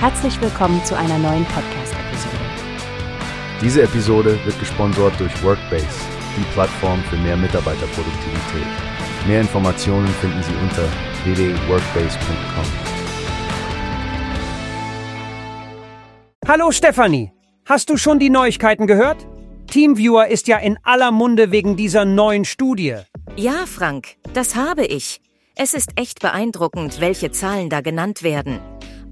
Herzlich willkommen zu einer neuen Podcast-Episode. Diese Episode wird gesponsert durch Workbase, die Plattform für mehr Mitarbeiterproduktivität. Mehr Informationen finden Sie unter www.workbase.com. Hallo Stefanie, hast du schon die Neuigkeiten gehört? Teamviewer ist ja in aller Munde wegen dieser neuen Studie. Ja, Frank, das habe ich. Es ist echt beeindruckend, welche Zahlen da genannt werden.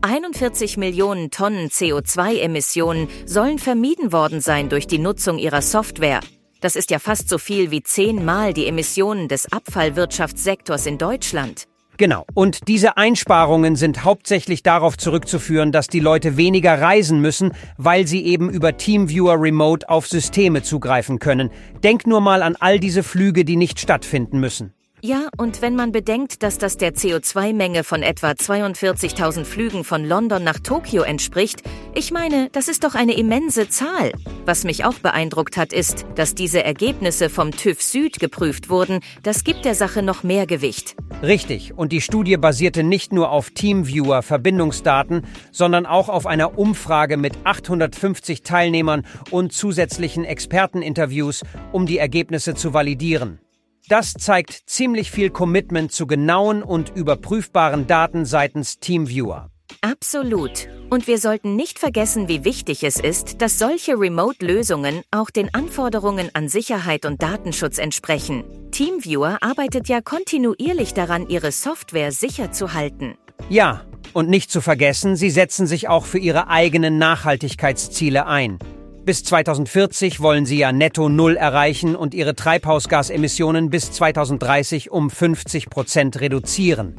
41 Millionen Tonnen CO2-Emissionen sollen vermieden worden sein durch die Nutzung ihrer Software. Das ist ja fast so viel wie zehnmal die Emissionen des Abfallwirtschaftssektors in Deutschland. Genau. Und diese Einsparungen sind hauptsächlich darauf zurückzuführen, dass die Leute weniger reisen müssen, weil sie eben über Teamviewer Remote auf Systeme zugreifen können. Denk nur mal an all diese Flüge, die nicht stattfinden müssen. Ja, und wenn man bedenkt, dass das der CO2-Menge von etwa 42.000 Flügen von London nach Tokio entspricht, ich meine, das ist doch eine immense Zahl. Was mich auch beeindruckt hat, ist, dass diese Ergebnisse vom TÜV Süd geprüft wurden. Das gibt der Sache noch mehr Gewicht. Richtig, und die Studie basierte nicht nur auf Teamviewer Verbindungsdaten, sondern auch auf einer Umfrage mit 850 Teilnehmern und zusätzlichen Experteninterviews, um die Ergebnisse zu validieren. Das zeigt ziemlich viel Commitment zu genauen und überprüfbaren Daten seitens Teamviewer. Absolut. Und wir sollten nicht vergessen, wie wichtig es ist, dass solche Remote-Lösungen auch den Anforderungen an Sicherheit und Datenschutz entsprechen. Teamviewer arbeitet ja kontinuierlich daran, ihre Software sicher zu halten. Ja, und nicht zu vergessen, sie setzen sich auch für ihre eigenen Nachhaltigkeitsziele ein. Bis 2040 wollen sie ja netto Null erreichen und ihre Treibhausgasemissionen bis 2030 um 50 Prozent reduzieren.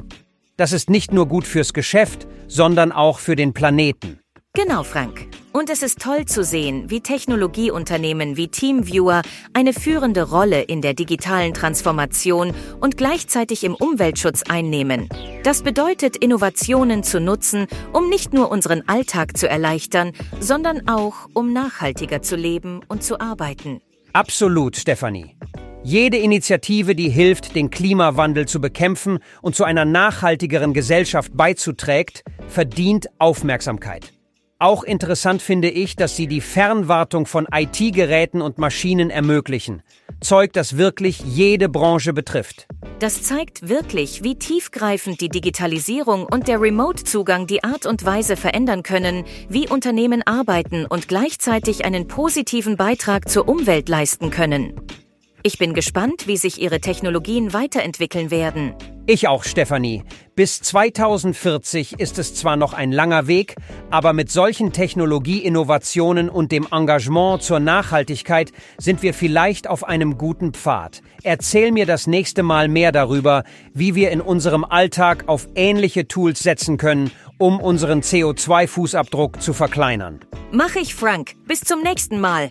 Das ist nicht nur gut fürs Geschäft, sondern auch für den Planeten. Genau, Frank. Und es ist toll zu sehen, wie Technologieunternehmen wie Teamviewer eine führende Rolle in der digitalen Transformation und gleichzeitig im Umweltschutz einnehmen. Das bedeutet, Innovationen zu nutzen, um nicht nur unseren Alltag zu erleichtern, sondern auch, um nachhaltiger zu leben und zu arbeiten. Absolut, Stefanie. Jede Initiative, die hilft, den Klimawandel zu bekämpfen und zu einer nachhaltigeren Gesellschaft beizuträgt, verdient Aufmerksamkeit. Auch interessant finde ich, dass sie die Fernwartung von IT-Geräten und Maschinen ermöglichen. Zeug, das wirklich jede Branche betrifft. Das zeigt wirklich, wie tiefgreifend die Digitalisierung und der Remote-Zugang die Art und Weise verändern können, wie Unternehmen arbeiten und gleichzeitig einen positiven Beitrag zur Umwelt leisten können. Ich bin gespannt, wie sich Ihre Technologien weiterentwickeln werden. Ich auch, Stefanie. Bis 2040 ist es zwar noch ein langer Weg, aber mit solchen Technologieinnovationen und dem Engagement zur Nachhaltigkeit sind wir vielleicht auf einem guten Pfad. Erzähl mir das nächste Mal mehr darüber, wie wir in unserem Alltag auf ähnliche Tools setzen können, um unseren CO2-Fußabdruck zu verkleinern. Mach ich, Frank. Bis zum nächsten Mal.